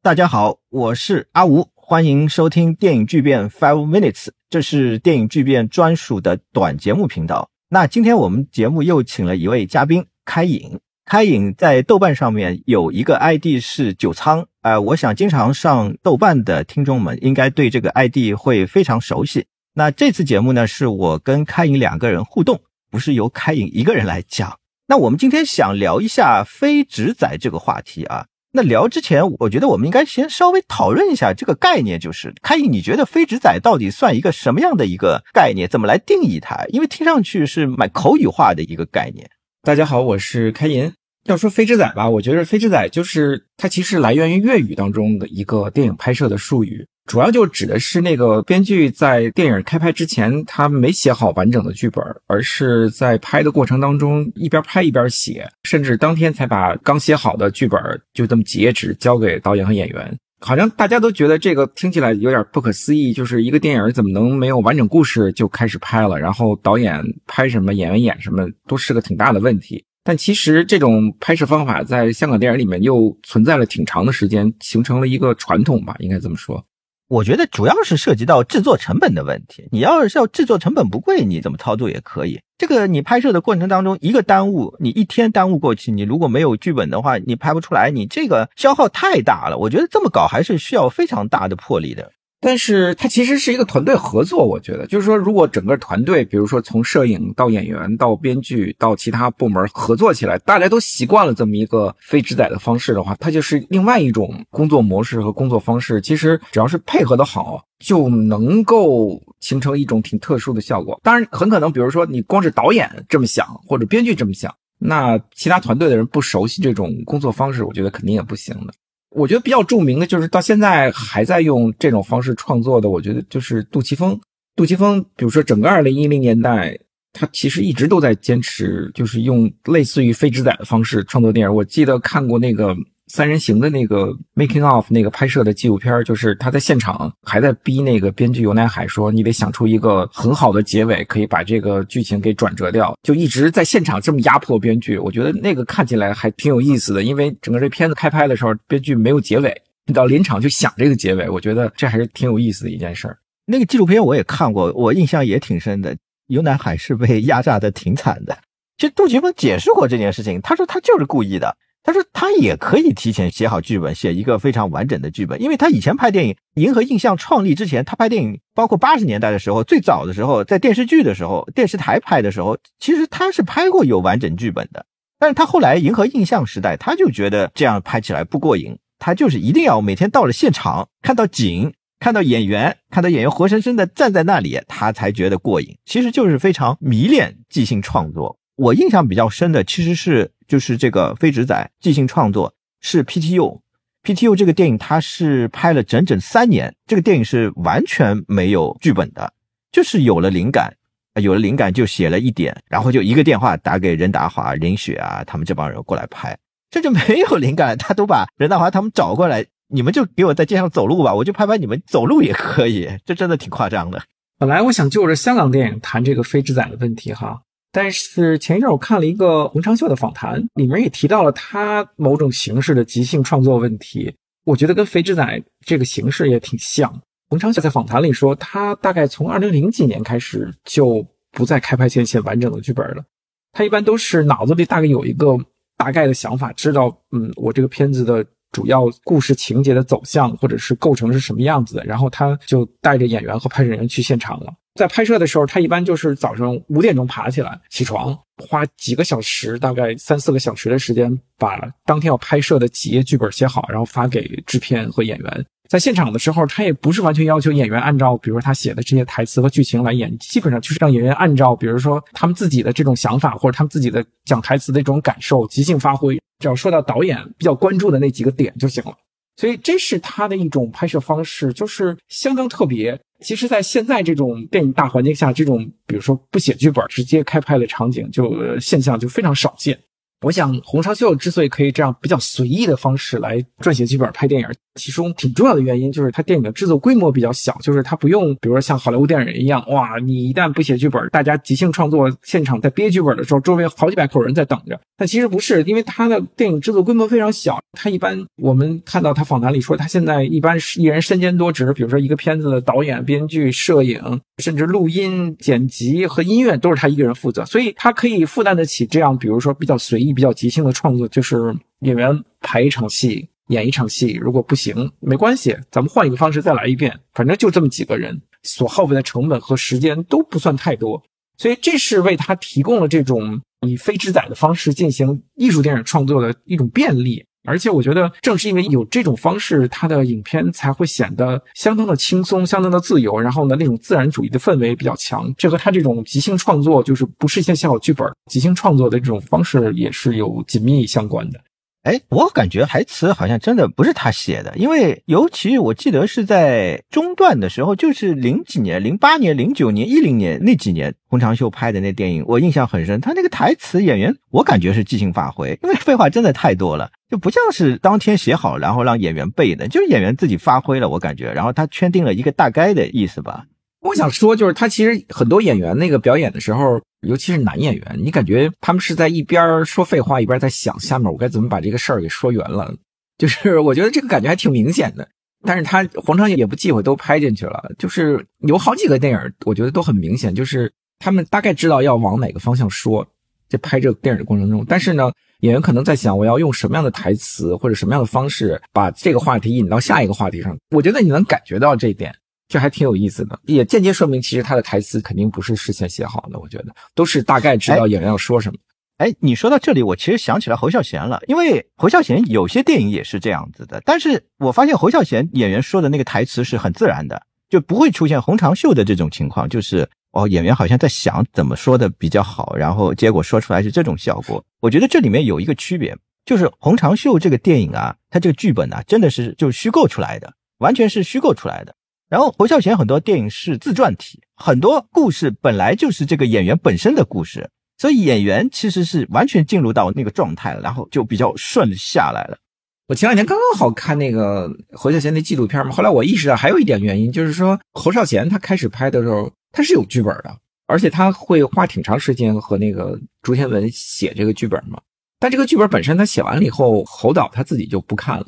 大家好，我是阿吴，欢迎收听电影巨变 Five Minutes，这是电影巨变专属的短节目频道。那今天我们节目又请了一位嘉宾开影，开影在豆瓣上面有一个 ID 是九仓，呃，我想经常上豆瓣的听众们应该对这个 ID 会非常熟悉。那这次节目呢，是我跟开影两个人互动，不是由开影一个人来讲。那我们今天想聊一下非直仔这个话题啊。在聊之前，我觉得我们应该先稍微讨论一下这个概念，就是开银，你觉得非直仔到底算一个什么样的一个概念？怎么来定义它？因为听上去是蛮口语化的一个概念。大家好，我是开银。要说飞之仔吧，我觉得飞之仔就是它其实来源于粤语当中的一个电影拍摄的术语。主要就指的是那个编剧在电影开拍之前，他没写好完整的剧本，而是在拍的过程当中一边拍一边写，甚至当天才把刚写好的剧本就这么几页纸交给导演和演员。好像大家都觉得这个听起来有点不可思议，就是一个电影怎么能没有完整故事就开始拍了？然后导演拍什么，演员演什么，都是个挺大的问题。但其实这种拍摄方法在香港电影里面又存在了挺长的时间，形成了一个传统吧，应该这么说。我觉得主要是涉及到制作成本的问题。你要是要制作成本不贵，你怎么操作也可以。这个你拍摄的过程当中，一个耽误，你一天耽误过去，你如果没有剧本的话，你拍不出来，你这个消耗太大了。我觉得这么搞还是需要非常大的魄力的。但是它其实是一个团队合作，我觉得就是说，如果整个团队，比如说从摄影到演员到编剧到其他部门合作起来，大家都习惯了这么一个非直载的方式的话，它就是另外一种工作模式和工作方式。其实只要是配合的好，就能够形成一种挺特殊的效果。当然，很可能比如说你光是导演这么想，或者编剧这么想，那其他团队的人不熟悉这种工作方式，我觉得肯定也不行的。我觉得比较著名的就是到现在还在用这种方式创作的，我觉得就是杜琪峰。杜琪峰，比如说整个二零一零年代，他其实一直都在坚持，就是用类似于非直载的方式创作电影。我记得看过那个。三人行的那个 making of 那个拍摄的纪录片，就是他在现场还在逼那个编剧尤乃海说：“你得想出一个很好的结尾，可以把这个剧情给转折掉。”就一直在现场这么压迫编剧。我觉得那个看起来还挺有意思的，因为整个这片子开拍的时候，编剧没有结尾，你到临场就想这个结尾。我觉得这还是挺有意思的一件事儿。那个纪录片我也看过，我印象也挺深的。尤乃海是被压榨的挺惨的。其实杜琪峰解释过这件事情，他说他就是故意的。他说他也可以提前写好剧本，写一个非常完整的剧本，因为他以前拍电影，银河印象创立之前，他拍电影，包括八十年代的时候，最早的时候，在电视剧的时候，电视台拍的时候，其实他是拍过有完整剧本的。但是他后来银河印象时代，他就觉得这样拍起来不过瘾，他就是一定要每天到了现场，看到景，看到演员，看到演员活生生的站在那里，他才觉得过瘾。其实就是非常迷恋即兴创作。我印象比较深的其实是。就是这个非直仔即兴创作是 PTU，PTU 这个电影它是拍了整整三年，这个电影是完全没有剧本的，就是有了灵感，有了灵感就写了一点，然后就一个电话打给任达华、任雪啊，他们这帮人过来拍，这就没有灵感，他都把任达华他们找过来，你们就给我在街上走路吧，我就拍拍你们走路也可以，这真的挺夸张的。本来我想就着香港电影谈这个非直仔的问题哈。但是前一阵我看了一个洪长秀的访谈，里面也提到了他某种形式的即兴创作问题。我觉得跟肥之仔这个形式也挺像。洪长秀在访谈里说，他大概从二零零几年开始就不再开拍前写完整的剧本了。他一般都是脑子里大概有一个大概的想法，知道嗯，我这个片子的主要故事情节的走向或者是构成是什么样子的，然后他就带着演员和拍摄人员去现场了。在拍摄的时候，他一般就是早上五点钟爬起来，起床，花几个小时，大概三四个小时的时间，把当天要拍摄的几页剧本写好，然后发给制片和演员。在现场的时候，他也不是完全要求演员按照，比如说他写的这些台词和剧情来演，基本上就是让演员按照，比如说他们自己的这种想法或者他们自己的讲台词的这种感受即兴发挥，只要说到导演比较关注的那几个点就行了。所以这是他的一种拍摄方式，就是相当特别。其实，在现在这种电影大环境下，这种比如说不写剧本直接开拍的场景，就现象就非常少见。我想，洪尚秀之所以可以这样比较随意的方式来撰写剧本、拍电影，其中挺重要的原因就是他电影的制作规模比较小，就是他不用，比如说像好莱坞电影一样，哇，你一旦不写剧本，大家即兴创作，现场在憋剧本的时候，周围好几百口人在等着。但其实不是，因为他的电影制作规模非常小，他一般我们看到他访谈里说，他现在一般是一人身兼多职，比如说一个片子的导演、编剧、摄影，甚至录音、剪辑和音乐都是他一个人负责，所以他可以负担得起这样，比如说比较随意。比较即兴的创作，就是演员排一场戏，演一场戏，如果不行，没关系，咱们换一个方式再来一遍，反正就这么几个人，所耗费的成本和时间都不算太多，所以这是为他提供了这种以非制载的方式进行艺术电影创作的一种便利。而且我觉得，正是因为有这种方式，他的影片才会显得相当的轻松，相当的自由。然后呢，那种自然主义的氛围比较强。这和他这种即兴创作，就是不是先写好剧本、即兴创作的这种方式，也是有紧密相关的。哎，我感觉台词好像真的不是他写的，因为尤其我记得是在中段的时候，就是零几年、零八年、零九年、一零年那几年，洪长秀拍的那电影，我印象很深。他那个台词演员，我感觉是即兴发挥，因为废话真的太多了，就不像是当天写好然后让演员背的，就是演员自己发挥了，我感觉，然后他圈定了一个大概的意思吧。我想说，就是他其实很多演员那个表演的时候，尤其是男演员，你感觉他们是在一边说废话，一边在想下面我该怎么把这个事儿给说圆了。就是 我觉得这个感觉还挺明显的。但是他黄长也不忌讳，都拍进去了。就是有好几个电影，我觉得都很明显，就是他们大概知道要往哪个方向说，在拍这个电影的过程中。但是呢，演员可能在想，我要用什么样的台词或者什么样的方式把这个话题引到下一个话题上。我觉得你能感觉到这一点。这还挺有意思的，也间接说明其实他的台词肯定不是事先写好的。我觉得都是大概知道演员要说什么。哎，你说到这里，我其实想起来侯孝贤了，因为侯孝贤有些电影也是这样子的。但是我发现侯孝贤演员说的那个台词是很自然的，就不会出现洪长秀的这种情况，就是哦演员好像在想怎么说的比较好，然后结果说出来是这种效果。我觉得这里面有一个区别，就是洪长秀这个电影啊，它这个剧本呢，真的是就虚构出来的，完全是虚构出来的。然后侯孝贤很多电影是自传体，很多故事本来就是这个演员本身的故事，所以演员其实是完全进入到那个状态了，然后就比较顺下来了。我前两天刚刚好看那个侯孝贤那纪录片嘛，后来我意识到还有一点原因，就是说侯孝贤他开始拍的时候他是有剧本的，而且他会花挺长时间和那个朱天文写这个剧本嘛，但这个剧本本身他写完了以后，侯导他自己就不看了。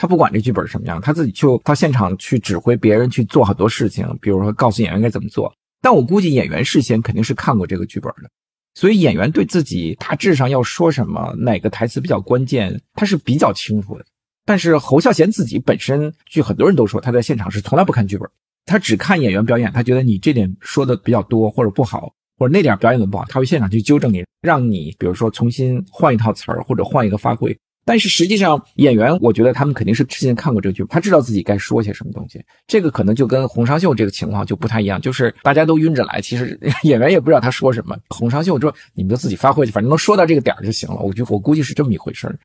他不管这剧本什么样，他自己就到现场去指挥别人去做很多事情，比如说告诉演员该怎么做。但我估计演员事先肯定是看过这个剧本的，所以演员对自己大致上要说什么，哪个台词比较关键，他是比较清楚的。但是侯孝贤自己本身，据很多人都说，他在现场是从来不看剧本，他只看演员表演。他觉得你这点说的比较多或者不好，或者那点表演的不好，他会现场去纠正你，让你比如说重新换一套词儿或者换一个发挥。但是实际上，演员我觉得他们肯定是之前看过这个剧，他知道自己该说些什么东西。这个可能就跟洪尚秀这个情况就不太一样，就是大家都晕着来，其实演员也不知道他说什么。洪尚秀说：“你们就自己发挥去，反正能说到这个点儿就行了。”我就我估计是这么一回事儿。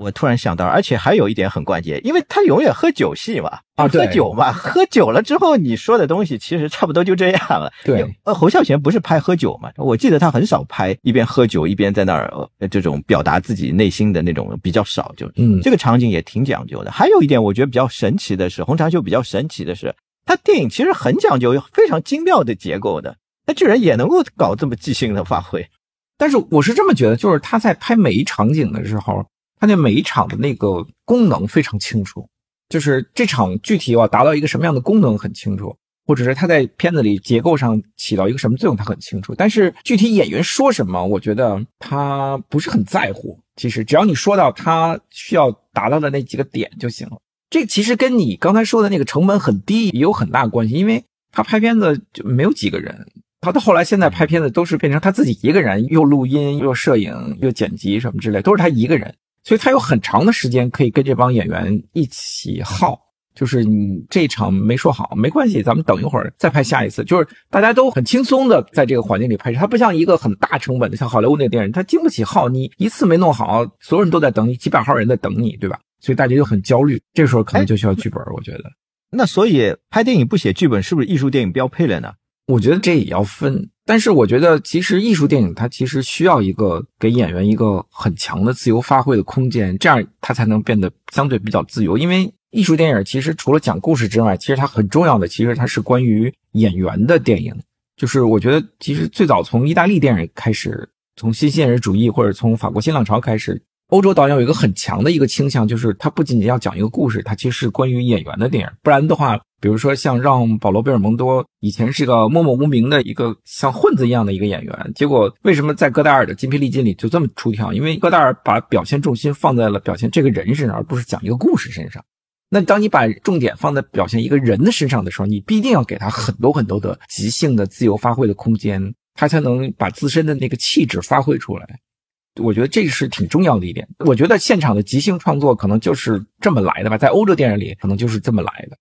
我突然想到，而且还有一点很关键，因为他永远喝酒戏嘛，啊，喝酒嘛，喝酒了之后你说的东西其实差不多就这样了。对，呃，侯孝贤不是拍喝酒嘛？我记得他很少拍一边喝酒一边在那儿这种表达自己内心的那种比较少，就嗯，这个场景也挺讲究的。还有一点我觉得比较神奇的是，洪长秀比较神奇的是，他电影其实很讲究非常精妙的结构的，他居然也能够搞这么即兴的发挥。但是我是这么觉得，就是他在拍每一场景的时候。他那每一场的那个功能非常清楚，就是这场具体要达到一个什么样的功能很清楚，或者是他在片子里结构上起到一个什么作用，他很清楚。但是具体演员说什么，我觉得他不是很在乎。其实只要你说到他需要达到的那几个点就行了。这其实跟你刚才说的那个成本很低也有很大关系，因为他拍片子就没有几个人，他到后来现在拍片子都是变成他自己一个人，又录音又摄影又剪辑什么之类，都是他一个人。所以他有很长的时间可以跟这帮演员一起耗，就是你这一场没说好没关系，咱们等一会儿再拍下一次。就是大家都很轻松的在这个环境里拍摄，它不像一个很大成本的，像好莱坞那个电影，它经不起耗。你一次没弄好，所有人都在等你，几百号人在等你，对吧？所以大家就很焦虑，这时候可能就需要剧本。我觉得，那所以拍电影不写剧本是不是艺术电影标配了呢？我觉得这也要分。但是我觉得，其实艺术电影它其实需要一个给演员一个很强的自由发挥的空间，这样它才能变得相对比较自由。因为艺术电影其实除了讲故事之外，其实它很重要的，其实它是关于演员的电影。就是我觉得，其实最早从意大利电影开始，从新现实主义或者从法国新浪潮开始，欧洲导演有一个很强的一个倾向，就是他不仅仅要讲一个故事，他其实是关于演员的电影。不然的话。比如说，像让保罗·贝尔蒙多以前是个默默无名的一个像混子一样的一个演员，结果为什么在戈达尔的《筋疲力尽》里就这么出挑？因为戈达尔把表现重心放在了表现这个人身上，而不是讲一个故事身上。那当你把重点放在表现一个人的身上的时候，你必定要给他很多很多的即兴的自由发挥的空间，他才能把自身的那个气质发挥出来。我觉得这是挺重要的一点。我觉得现场的即兴创作可能就是这么来的吧，在欧洲电影里可能就是这么来的。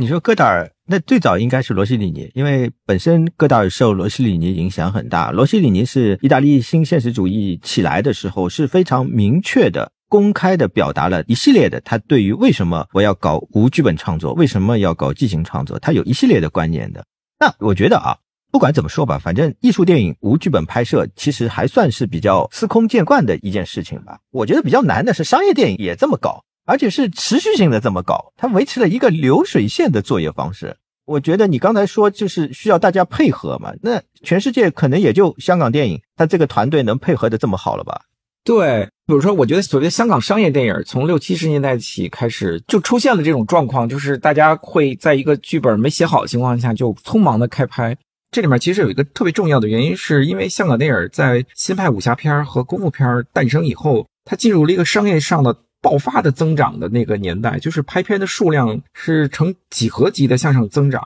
你说戈达尔，那最早应该是罗西里尼，因为本身戈达尔受罗西里尼影响很大。罗西里尼是意大利新现实主义起来的时候，是非常明确的、公开的表达了一系列的他对于为什么我要搞无剧本创作，为什么要搞即兴创作，他有一系列的观念的。那我觉得啊，不管怎么说吧，反正艺术电影无剧本拍摄，其实还算是比较司空见惯的一件事情吧。我觉得比较难的是商业电影也这么搞。而且是持续性的这么搞，它维持了一个流水线的作业方式。我觉得你刚才说就是需要大家配合嘛，那全世界可能也就香港电影，它这个团队能配合的这么好了吧？对，比如说，我觉得所谓香港商业电影，从六七十年代起开始就出现了这种状况，就是大家会在一个剧本没写好的情况下就匆忙的开拍。这里面其实有一个特别重要的原因，是因为香港电影在新派武侠片和功夫片诞生以后，它进入了一个商业上的。爆发的增长的那个年代，就是拍片的数量是呈几何级的向上增长。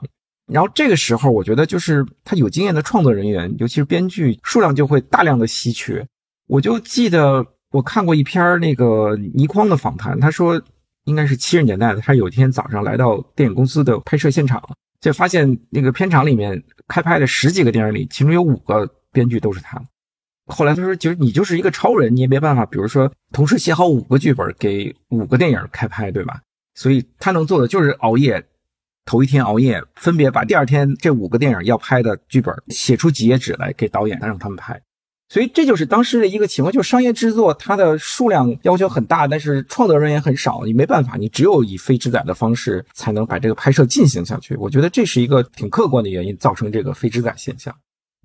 然后这个时候，我觉得就是他有经验的创作人员，尤其是编剧，数量就会大量的稀缺。我就记得我看过一篇那个倪匡的访谈，他说应该是七十年代的，他有一天早上来到电影公司的拍摄现场，就发现那个片场里面开拍的十几个电影里，其中有五个编剧都是他。后来他说：“其实你就是一个超人，你也没办法，比如说同时写好五个剧本给五个电影开拍，对吧？所以他能做的就是熬夜，头一天熬夜，分别把第二天这五个电影要拍的剧本写出几页纸来给导演，让他们拍。所以这就是当时的一个情况，就是商业制作它的数量要求很大，但是创作人员很少，你没办法，你只有以非制载的方式才能把这个拍摄进行下去。我觉得这是一个挺客观的原因，造成这个非制载现象。”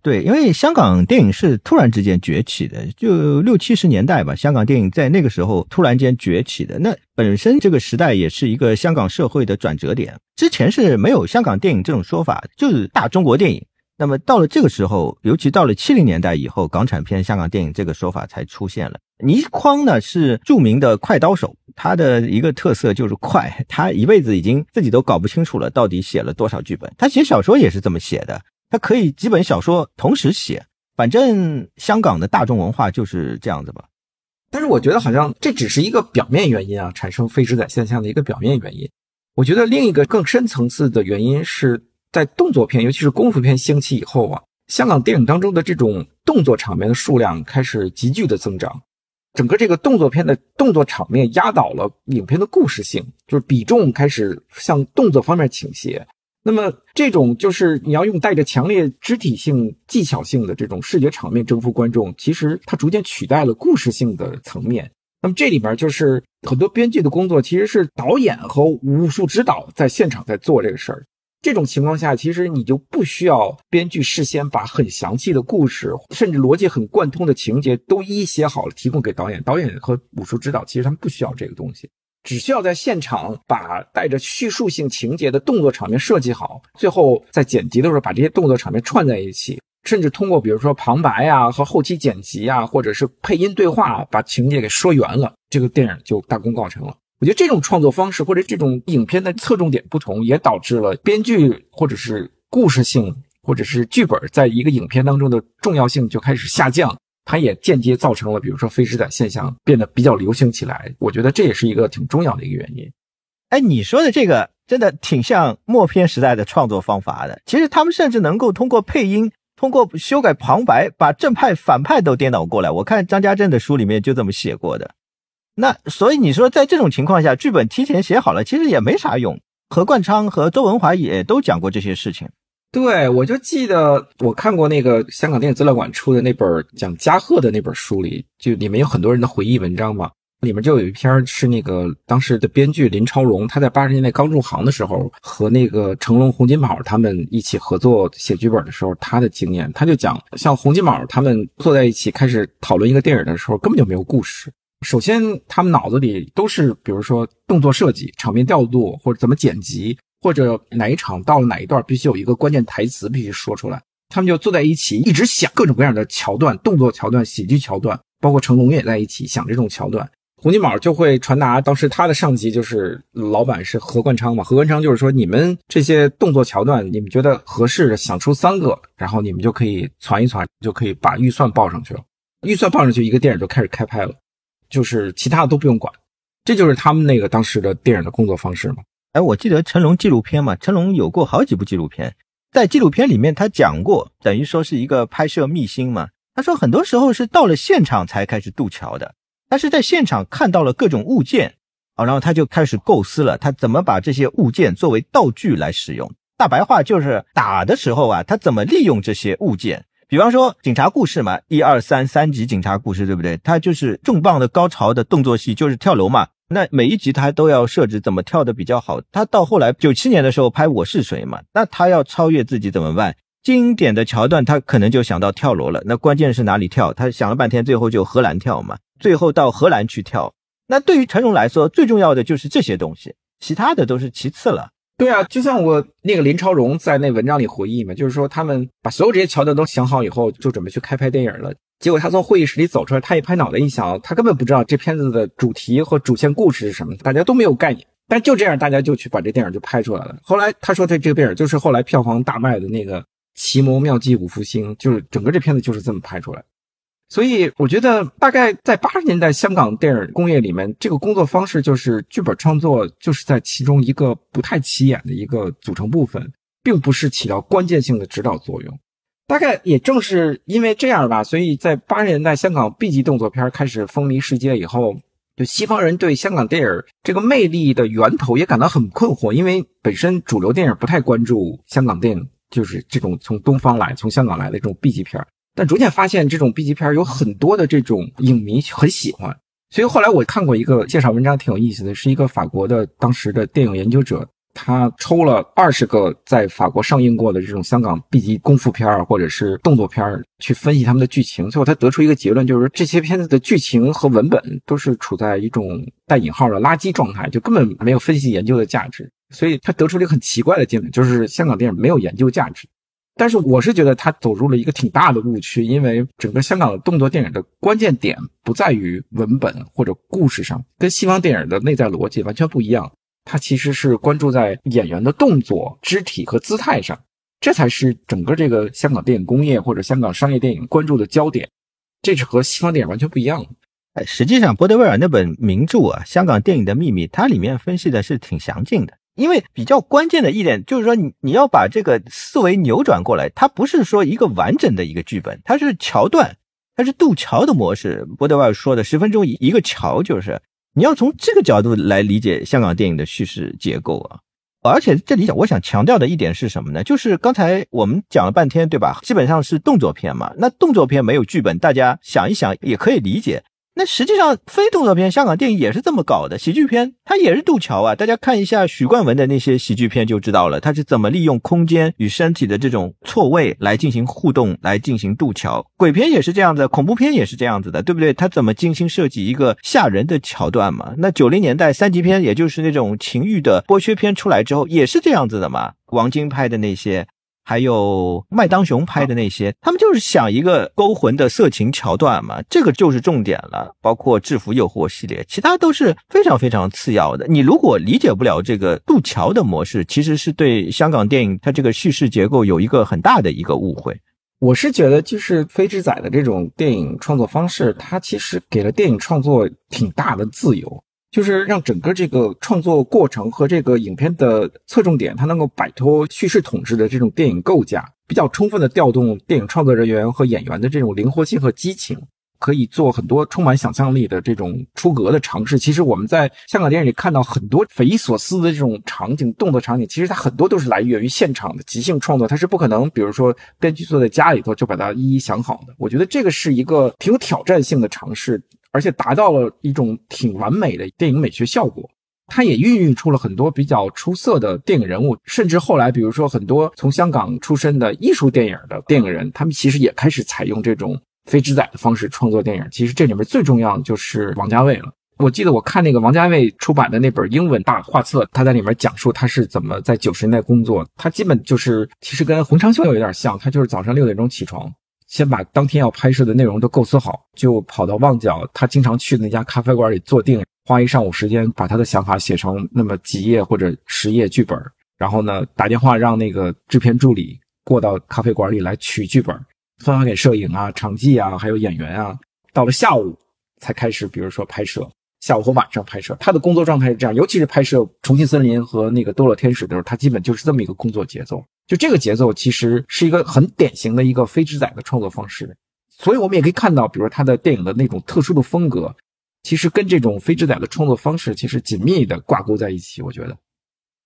对，因为香港电影是突然之间崛起的，就六七十年代吧，香港电影在那个时候突然间崛起的。那本身这个时代也是一个香港社会的转折点，之前是没有香港电影这种说法，就是大中国电影。那么到了这个时候，尤其到了七零年代以后，港产片香港电影这个说法才出现了。倪匡呢是著名的快刀手，他的一个特色就是快，他一辈子已经自己都搞不清楚了，到底写了多少剧本。他写小说也是这么写的。他可以几本小说同时写，反正香港的大众文化就是这样子吧。但是我觉得好像这只是一个表面原因啊，产生非直载现象的一个表面原因。我觉得另一个更深层次的原因是在动作片，尤其是功夫片兴起以后啊，香港电影当中的这种动作场面的数量开始急剧的增长，整个这个动作片的动作场面压倒了影片的故事性，就是比重开始向动作方面倾斜。那么，这种就是你要用带着强烈肢体性、技巧性的这种视觉场面征服观众，其实它逐渐取代了故事性的层面。那么这里面就是很多编剧的工作，其实是导演和武术指导在现场在做这个事儿。这种情况下，其实你就不需要编剧事先把很详细的故事，甚至逻辑很贯通的情节都一一写好了提供给导演。导演和武术指导其实他们不需要这个东西。只需要在现场把带着叙述性情节的动作场面设计好，最后在剪辑的时候把这些动作场面串在一起，甚至通过比如说旁白啊和后期剪辑啊，或者是配音对话把情节给说圆了，这个电影就大功告成了。我觉得这种创作方式或者这种影片的侧重点不同，也导致了编剧或者是故事性或者是剧本在一个影片当中的重要性就开始下降。它也间接造成了，比如说非直载现象变得比较流行起来。我觉得这也是一个挺重要的一个原因。哎，你说的这个真的挺像默片时代的创作方法的。其实他们甚至能够通过配音、通过修改旁白，把正派反派都颠倒过来。我看张家镇的书里面就这么写过的。那所以你说在这种情况下，剧本提前写好了，其实也没啥用。何冠昌和周文华也都讲过这些事情。对，我就记得我看过那个香港电影资料馆出的那本讲加贺的那本书里，就里面有很多人的回忆文章嘛。里面就有一篇是那个当时的编剧林超荣，他在八十年代刚入行的时候，和那个成龙、洪金宝他们一起合作写剧本的时候，他的经验。他就讲，像洪金宝他们坐在一起开始讨论一个电影的时候，根本就没有故事。首先，他们脑子里都是，比如说动作设计、场面调度，或者怎么剪辑，或者哪一场到了哪一段必须有一个关键台词必须说出来。他们就坐在一起，一直想各种各样的桥段、动作桥段、喜剧桥段，包括成龙也在一起想这种桥段。洪金宝就会传达，当时他的上级就是老板是何冠昌嘛，何冠昌就是说，你们这些动作桥段，你们觉得合适的，想出三个，然后你们就可以传一传，就可以把预算报上去了。预算报上去，一个电影就开始开拍了，就是其他的都不用管。这就是他们那个当时的电影的工作方式嘛。哎，我记得成龙纪录片嘛，成龙有过好几部纪录片，在纪录片里面他讲过，等于说是一个拍摄秘辛嘛。他说很多时候是到了现场才开始渡桥的。他是在现场看到了各种物件，啊，然后他就开始构思了，他怎么把这些物件作为道具来使用。大白话就是打的时候啊，他怎么利用这些物件？比方说警察故事嘛，一二三三集警察故事，对不对？他就是重磅的高潮的动作戏，就是跳楼嘛。那每一集他都要设置怎么跳的比较好。他到后来九七年的时候拍《我是谁》嘛，那他要超越自己怎么办？经典的桥段他可能就想到跳楼了。那关键是哪里跳？他想了半天，最后就荷兰跳嘛。最后到荷兰去跳，那对于成龙来说，最重要的就是这些东西，其他的都是其次了。对啊，就像我那个林超荣在那文章里回忆嘛，就是说他们把所有这些桥段都想好以后，就准备去开拍电影了。结果他从会议室里走出来，他一拍脑袋一想，他根本不知道这片子的主题和主线故事是什么，大家都没有概念。但就这样，大家就去把这电影就拍出来了。后来他说他这个电影就是后来票房大卖的那个《奇谋妙计五福星》，就是整个这片子就是这么拍出来。所以我觉得，大概在八十年代香港电影工业里面，这个工作方式就是剧本创作，就是在其中一个不太起眼的一个组成部分，并不是起到关键性的指导作用。大概也正是因为这样吧，所以在八十年代香港 B 级动作片开始风靡世界以后，就西方人对香港电影这个魅力的源头也感到很困惑，因为本身主流电影不太关注香港电影，就是这种从东方来、从香港来的这种 B 级片。但逐渐发现，这种 B 级片有很多的这种影迷很喜欢，所以后来我看过一个介绍文章，挺有意思的，是一个法国的当时的电影研究者，他抽了二十个在法国上映过的这种香港 B 级功夫片或者是动作片去分析他们的剧情，最后他得出一个结论，就是这些片子的剧情和文本都是处在一种带引号的垃圾状态，就根本没有分析研究的价值。所以他得出了一个很奇怪的结论，就是香港电影没有研究价值。但是我是觉得他走入了一个挺大的误区，因为整个香港的动作电影的关键点不在于文本或者故事上，跟西方电影的内在逻辑完全不一样。它其实是关注在演员的动作、肢体和姿态上，这才是整个这个香港电影工业或者香港商业电影关注的焦点。这是和西方电影完全不一样。哎，实际上，波德威尔那本名著啊，《香港电影的秘密》，它里面分析的是挺详尽的。因为比较关键的一点就是说，你你要把这个思维扭转过来，它不是说一个完整的一个剧本，它是桥段，它是渡桥的模式。波德威尔说的十分钟一一个桥，就是你要从这个角度来理解香港电影的叙事结构啊。而且这里我想强调的一点是什么呢？就是刚才我们讲了半天，对吧？基本上是动作片嘛，那动作片没有剧本，大家想一想也可以理解。那实际上，非动作片香港电影也是这么搞的。喜剧片它也是渡桥啊，大家看一下许冠文的那些喜剧片就知道了，他是怎么利用空间与身体的这种错位来进行互动，来进行渡桥。鬼片也是这样子，恐怖片也是这样子的，对不对？他怎么精心设计一个吓人的桥段嘛？那九零年代三级片，也就是那种情欲的剥削片出来之后，也是这样子的嘛？王晶拍的那些。还有麦当雄拍的那些，他们就是想一个勾魂的色情桥段嘛，这个就是重点了。包括制服诱惑系列，其他都是非常非常次要的。你如果理解不了这个渡桥的模式，其实是对香港电影它这个叙事结构有一个很大的一个误会。我是觉得，就是飞之仔的这种电影创作方式，它其实给了电影创作挺大的自由。就是让整个这个创作过程和这个影片的侧重点，它能够摆脱叙事统治的这种电影构架，比较充分的调动电影创作人员和演员的这种灵活性和激情。可以做很多充满想象力的这种出格的尝试。其实我们在香港电影里看到很多匪夷所思的这种场景、动作场景，其实它很多都是来源于现场的即兴创作，它是不可能，比如说编剧坐在家里头就把它一一想好的。我觉得这个是一个挺有挑战性的尝试，而且达到了一种挺完美的电影美学效果。它也孕育出了很多比较出色的电影人物，甚至后来，比如说很多从香港出身的艺术电影的电影人，他们其实也开始采用这种非直载的方式创作电影。其实这里面最重要的就是王家卫了。我记得我看那个王家卫出版的那本英文大画册，他在里面讲述他是怎么在九十年代工作。他基本就是其实跟洪长秀有点像，他就是早上六点钟起床，先把当天要拍摄的内容都构思好，就跑到旺角他经常去的那家咖啡馆里坐定。花一上午时间把他的想法写成那么几页或者十页剧本，然后呢打电话让那个制片助理过到咖啡馆里来取剧本，分发给摄影啊、场记啊，还有演员啊。到了下午才开始，比如说拍摄，下午和晚上拍摄。他的工作状态是这样，尤其是拍摄《重庆森林》和那个《堕落天使》的时候，他基本就是这么一个工作节奏。就这个节奏其实是一个很典型的一个非直载的创作方式，所以我们也可以看到，比如说他的电影的那种特殊的风格。其实跟这种非直载的创作方式其实紧密的挂钩在一起。我觉得，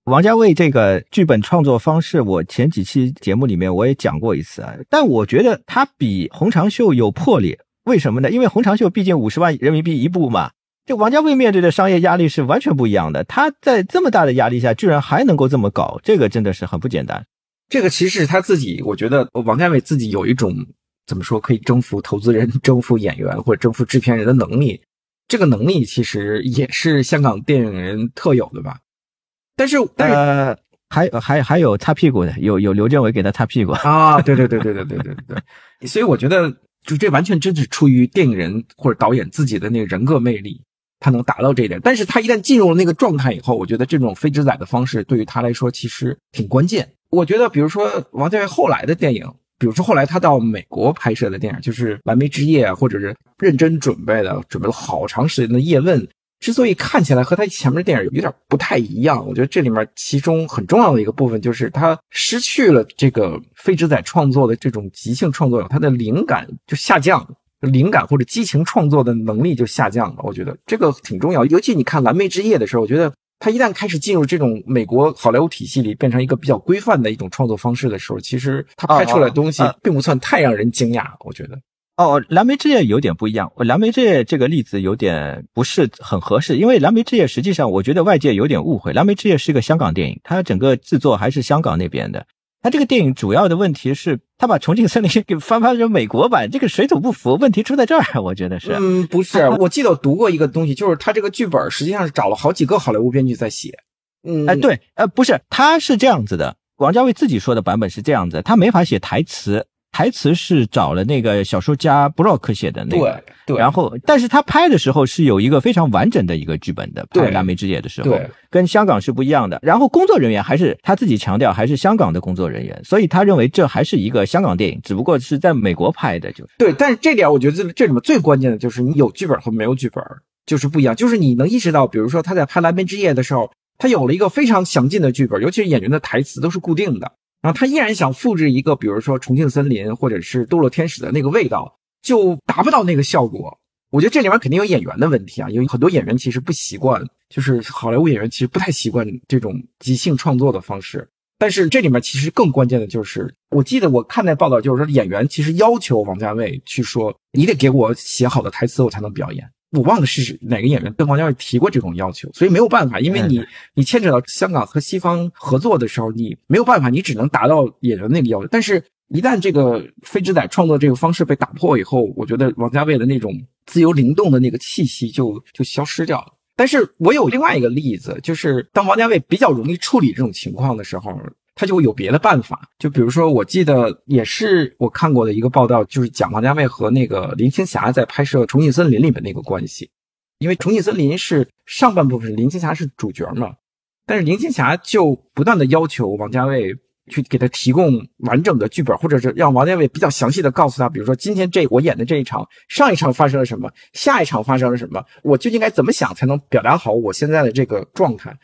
王家卫这个剧本创作方式，我前几期节目里面我也讲过一次啊。但我觉得他比洪长秀有魄力，为什么呢？因为洪长秀毕竟五十万人民币一部嘛，这王家卫面对的商业压力是完全不一样的。他在这么大的压力下，居然还能够这么搞，这个真的是很不简单。这个其实是他自己，我觉得王家卫自己有一种怎么说可以征服投资人、征服演员或者征服制片人的能力。这个能力其实也是香港电影人特有的吧，但是但是还还还有擦屁股的，有有刘镇伟给他擦屁股啊，对对对对对对对对，所以我觉得就这完全真是出于电影人或者导演自己的那个人格魅力，他能达到这一点。但是他一旦进入了那个状态以后，我觉得这种非直载的方式对于他来说其实挺关键。我觉得比如说王家卫后来的电影。比如说，后来他到美国拍摄的电影，就是《蓝莓之夜》，啊或者是认真准备的，准备了好长时间的《叶问》，之所以看起来和他前面的电影有点不太一样，我觉得这里面其中很重要的一个部分就是他失去了这个非直载创作的这种即兴创作，他的灵感就下降，灵感或者激情创作的能力就下降了。我觉得这个挺重要，尤其你看《蓝莓之夜》的时候，我觉得。他一旦开始进入这种美国好莱坞体系里，变成一个比较规范的一种创作方式的时候，其实他拍出来的东西并不算太让人惊讶。我觉得，哦，蓝莓之夜有点不一样。蓝莓之夜这个例子有点不是很合适，因为蓝莓之夜实际上我觉得外界有点误会，蓝莓之夜是一个香港电影，它整个制作还是香港那边的。他这个电影主要的问题是，他把《重庆森林》给翻拍成美国版，这个水土不服，问题出在这儿，我觉得是。嗯，不是，我记得我读过一个东西，就是他这个剧本实际上是找了好几个好莱坞编剧在写。嗯，哎，对，呃，不是，他是这样子的，王家卫自己说的版本是这样子，他没法写台词。台词是找了那个小说家布洛克写的那个，对，然后，但是他拍的时候是有一个非常完整的一个剧本的，拍《蓝莓之夜》的时候，对，跟香港是不一样的。然后工作人员还是他自己强调，还是香港的工作人员，所以他认为这还是一个香港电影，只不过是在美国拍的，就是对。但是这点我觉得这这里面最关键的就是你有剧本和没有剧本就是不一样，就是你能意识到，比如说他在拍《蓝莓之夜》的时候，他有了一个非常详尽的剧本，尤其是演员的台词都是固定的。然后他依然想复制一个，比如说《重庆森林》或者是《堕落天使》的那个味道，就达不到那个效果。我觉得这里面肯定有演员的问题啊，因为很多演员其实不习惯，就是好莱坞演员其实不太习惯这种即兴创作的方式。但是这里面其实更关键的就是，我记得我看那报道，就是说演员其实要求王家卫去说，你得给我写好的台词，我才能表演。我忘了是哪个演员跟王家卫提过这种要求，所以没有办法，因为你你牵扯到香港和西方合作的时候，你没有办法，你只能达到演员那个要求。但是，一旦这个非之仔创作这个方式被打破以后，我觉得王家卫的那种自由灵动的那个气息就就消失掉了。但是我有另外一个例子，就是当王家卫比较容易处理这种情况的时候。他就会有别的办法，就比如说，我记得也是我看过的一个报道，就是讲王家卫和那个林青霞在拍摄《重庆森林》里面那个关系。因为《重庆森林》是上半部分，林青霞是主角嘛，但是林青霞就不断的要求王家卫去给他提供完整的剧本，或者是让王家卫比较详细的告诉他，比如说今天这我演的这一场，上一场发生了什么，下一场发生了什么，我究竟该怎么想才能表达好我现在的这个状态。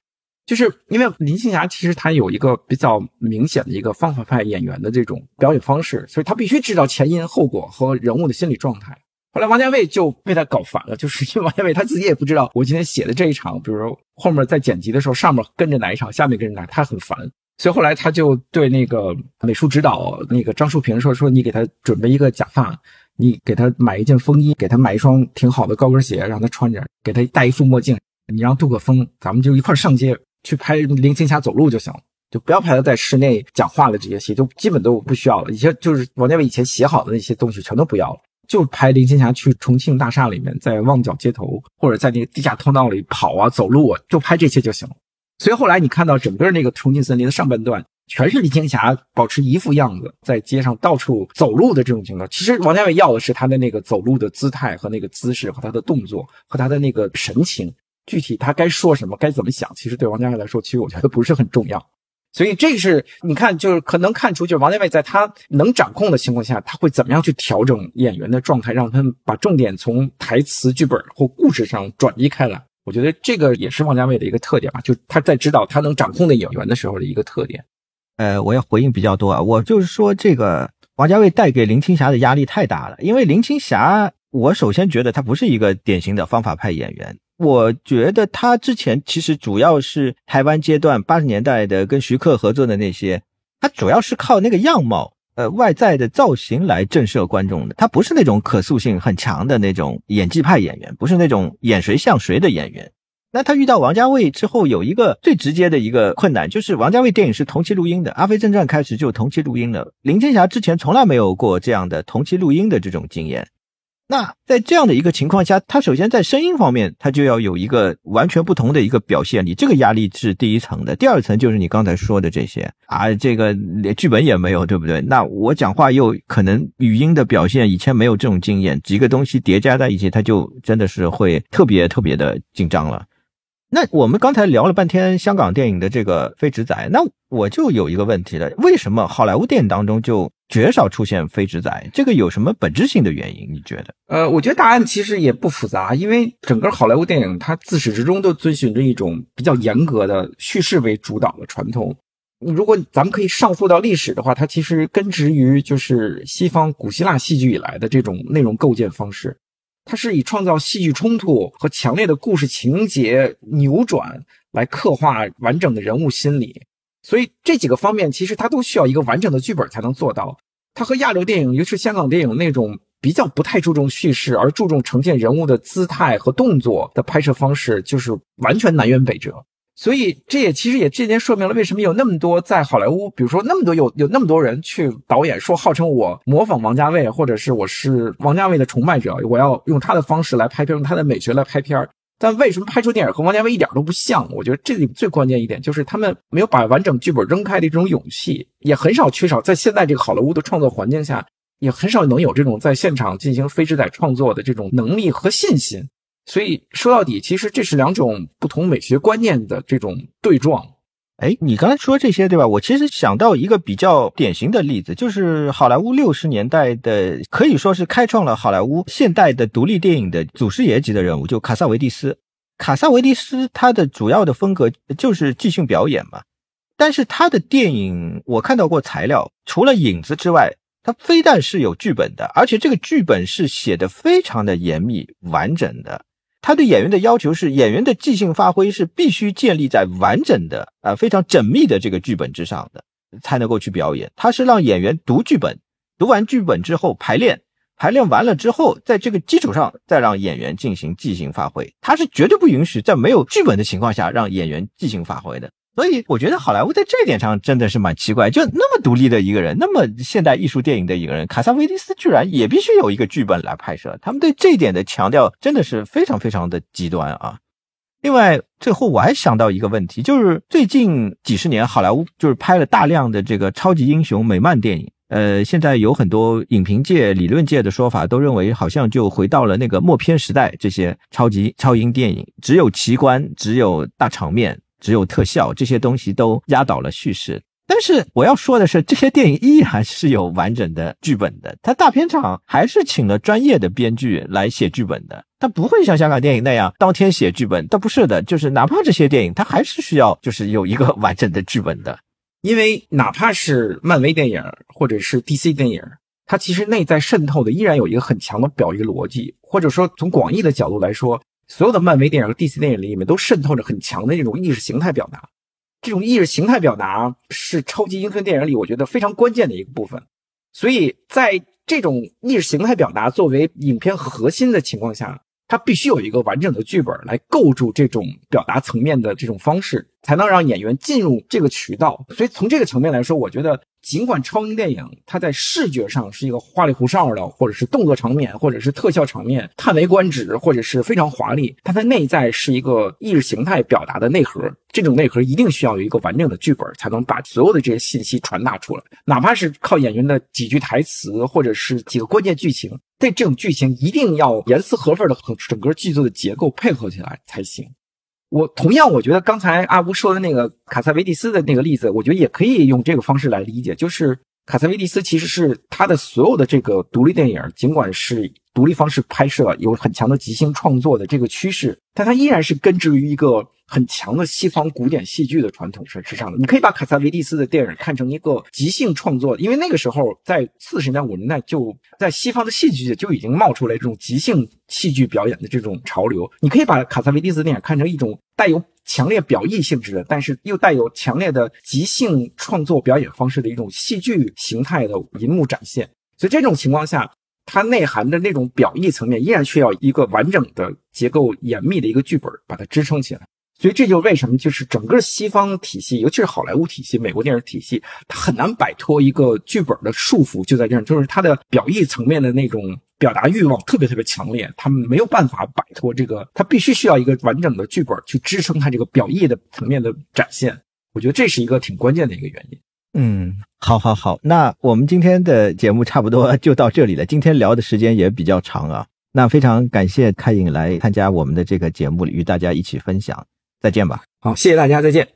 就是因为林青霞其实她有一个比较明显的一个方法派演员的这种表演方式，所以她必须知道前因后果和人物的心理状态。后来王家卫就被他搞烦了，就是 因为王家卫他自己也不知道，我今天写的这一场，比如说后面在剪辑的时候，上面跟着哪一场，下面跟着哪，他很烦。所以后来他就对那个美术指导那个张树平说：“说你给他准备一个假发，你给他买一件风衣，给他买一双挺好的高跟鞋，让他穿着，给他戴一副墨镜。你让杜可风，咱们就一块上街去拍林青霞走路就行了，就不要拍他在室内讲话的这些戏，就基本都不需要了。以前就是王家卫以前写好的那些东西全都不要了，就拍林青霞去重庆大厦里面，在旺角街头或者在那个地下通道里跑啊走路啊，就拍这些就行了。”所以后来你看到整个那个重庆森林的上半段，全是林青霞保持一副样子，在街上到处走路的这种情况。其实王家卫要的是他的那个走路的姿态和那个姿势和他的动作和他的那个神情。具体他该说什么，该怎么想，其实对王家卫来说，其实我觉得不是很重要。所以这是你看，就是可能看出，就是王家卫在他能掌控的情况下，他会怎么样去调整演员的状态，让他们把重点从台词、剧本或故事上转移开来。我觉得这个也是王家卫的一个特点吧，就他在指导他能掌控的演员的时候的一个特点。呃，我要回应比较多啊，我就是说这个王家卫带给林青霞的压力太大了，因为林青霞，我首先觉得她不是一个典型的方法派演员，我觉得他之前其实主要是台湾阶段八十年代的跟徐克合作的那些，他主要是靠那个样貌。呃，外在的造型来震慑观众的，他不是那种可塑性很强的那种演技派演员，不是那种演谁像谁的演员。那他遇到王家卫之后，有一个最直接的一个困难，就是王家卫电影是同期录音的，《阿飞正传》开始就同期录音了。林青霞之前从来没有过这样的同期录音的这种经验。那在这样的一个情况下，他首先在声音方面，他就要有一个完全不同的一个表现。你这个压力是第一层的，第二层就是你刚才说的这些啊，这个连剧本也没有，对不对？那我讲话又可能语音的表现，以前没有这种经验，几个东西叠加在一起，他就真的是会特别特别的紧张了。那我们刚才聊了半天香港电影的这个飞纸仔，那我就有一个问题了：为什么好莱坞电影当中就？绝少出现非直载，这个有什么本质性的原因？你觉得？呃，我觉得答案其实也不复杂，因为整个好莱坞电影它自始至终都遵循着一种比较严格的叙事为主导的传统。如果咱们可以上溯到历史的话，它其实根植于就是西方古希腊戏剧以来的这种内容构建方式，它是以创造戏剧冲突和强烈的故事情节扭转来刻画完整的人物心理。所以这几个方面其实它都需要一个完整的剧本才能做到。它和亚洲电影，尤其是香港电影那种比较不太注重叙事而注重呈现人物的姿态和动作的拍摄方式，就是完全南辕北辙。所以这也其实也这点说明了为什么有那么多在好莱坞，比如说那么多有有那么多人去导演说号称我模仿王家卫，或者是我是王家卫的崇拜者，我要用他的方式来拍片，用他的美学来拍片但为什么拍出电影和王家卫一点都不像？我觉得这里最关键一点就是他们没有把完整剧本扔开的这种勇气，也很少缺少在现在这个好莱坞的创作环境下，也很少能有这种在现场进行非制仔创作的这种能力和信心。所以说到底，其实这是两种不同美学观念的这种对撞。哎，你刚才说这些对吧？我其实想到一个比较典型的例子，就是好莱坞六十年代的，可以说是开创了好莱坞现代的独立电影的祖师爷级的人物，就卡萨维蒂斯。卡萨维蒂斯他的主要的风格就是即兴表演嘛，但是他的电影我看到过材料，除了影子之外，他非但是有剧本的，而且这个剧本是写的非常的严密完整的。他对演员的要求是，演员的即兴发挥是必须建立在完整的、啊非常缜密的这个剧本之上的，才能够去表演。他是让演员读剧本，读完剧本之后排练，排练完了之后，在这个基础上再让演员进行即兴发挥。他是绝对不允许在没有剧本的情况下让演员即兴发挥的。所以我觉得好莱坞在这一点上真的是蛮奇怪，就那么独立的一个人，那么现代艺术电影的一个人，卡萨维蒂斯居然也必须有一个剧本来拍摄。他们对这一点的强调真的是非常非常的极端啊！另外，最后我还想到一个问题，就是最近几十年好莱坞就是拍了大量的这个超级英雄美漫电影，呃，现在有很多影评界、理论界的说法都认为，好像就回到了那个默片时代，这些超级超英电影只有奇观，只有大场面。只有特效这些东西都压倒了叙事，但是我要说的是，这些电影依然是有完整的剧本的。它大片场还是请了专业的编剧来写剧本的，它不会像香港电影那样当天写剧本。它不是的，就是哪怕这些电影，它还是需要就是有一个 完整的剧本的。因为哪怕是漫威电影或者是 DC 电影，它其实内在渗透的依然有一个很强的表意逻辑，或者说从广义的角度来说，所有的漫威电影和 DC 电影里面都渗透着很强的这种意识形态表达。这种意识形态表达是超级英雄电影里我觉得非常关键的一个部分。所以在这种意识形态表达作为影片核心的情况下，它必须有一个完整的剧本来构筑这种表达层面的这种方式，才能让演员进入这个渠道。所以从这个层面来说，我觉得。尽管超英电影它在视觉上是一个花里胡哨的，或者是动作场面，或者是特效场面，叹为观止，或者是非常华丽，它的内在是一个意识形态表达的内核。这种内核一定需要有一个完整的剧本，才能把所有的这些信息传达出来。哪怕是靠演员的几句台词，或者是几个关键剧情，但这种剧情一定要严丝合缝的和整个剧作的结构配合起来才行。我同样，我觉得刚才阿吴说的那个卡萨维蒂斯的那个例子，我觉得也可以用这个方式来理解，就是卡萨维蒂斯其实是他的所有的这个独立电影，尽管是独立方式拍摄，有很强的即兴创作的这个趋势，但它依然是根植于一个。很强的西方古典戏剧的传统是之上的，你可以把卡萨维蒂斯的电影看成一个即兴创作，因为那个时候在四十年代五十年代就在西方的戏剧界就已经冒出来这种即兴戏剧表演的这种潮流。你可以把卡萨维蒂斯电影看成一种带有强烈表意性质的，但是又带有强烈的即兴创作表演方式的一种戏剧形态的银幕展现。所以这种情况下，它内涵的那种表意层面依然需要一个完整的结构严密的一个剧本把它支撑起来。所以这就为什么就是整个西方体系，尤其是好莱坞体系、美国电影体系，它很难摆脱一个剧本的束缚，就在这儿，就是它的表意层面的那种表达欲望特别特别强烈，他们没有办法摆脱这个，它必须需要一个完整的剧本去支撑它这个表意的层面的展现。我觉得这是一个挺关键的一个原因。嗯，好，好，好，那我们今天的节目差不多就到这里了。今天聊的时间也比较长啊，那非常感谢开颖来参加我们的这个节目，与大家一起分享。再见吧。好，谢谢大家，再见。